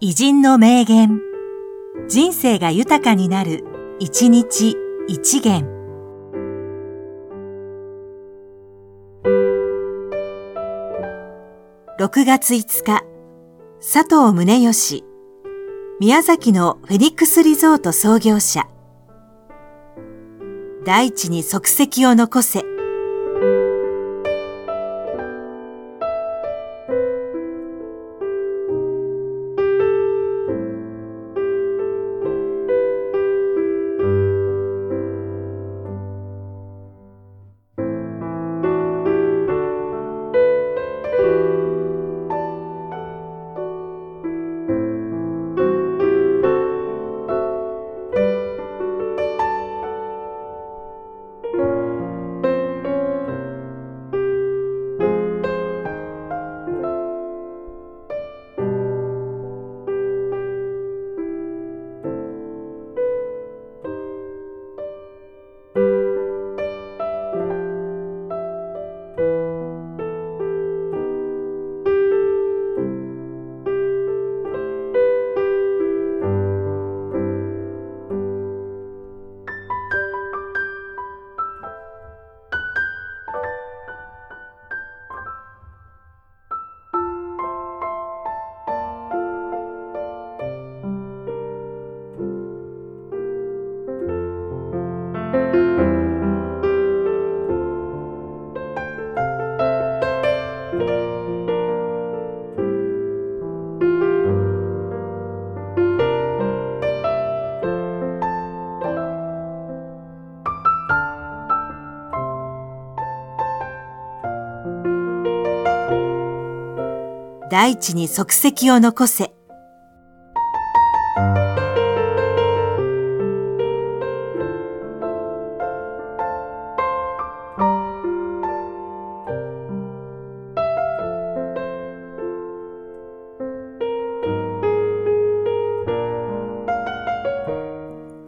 偉人の名言。人生が豊かになる、一日一元。6月5日、佐藤宗義。宮崎のフェニックスリゾート創業者。大地に足跡を残せ。大地に足跡を残せ。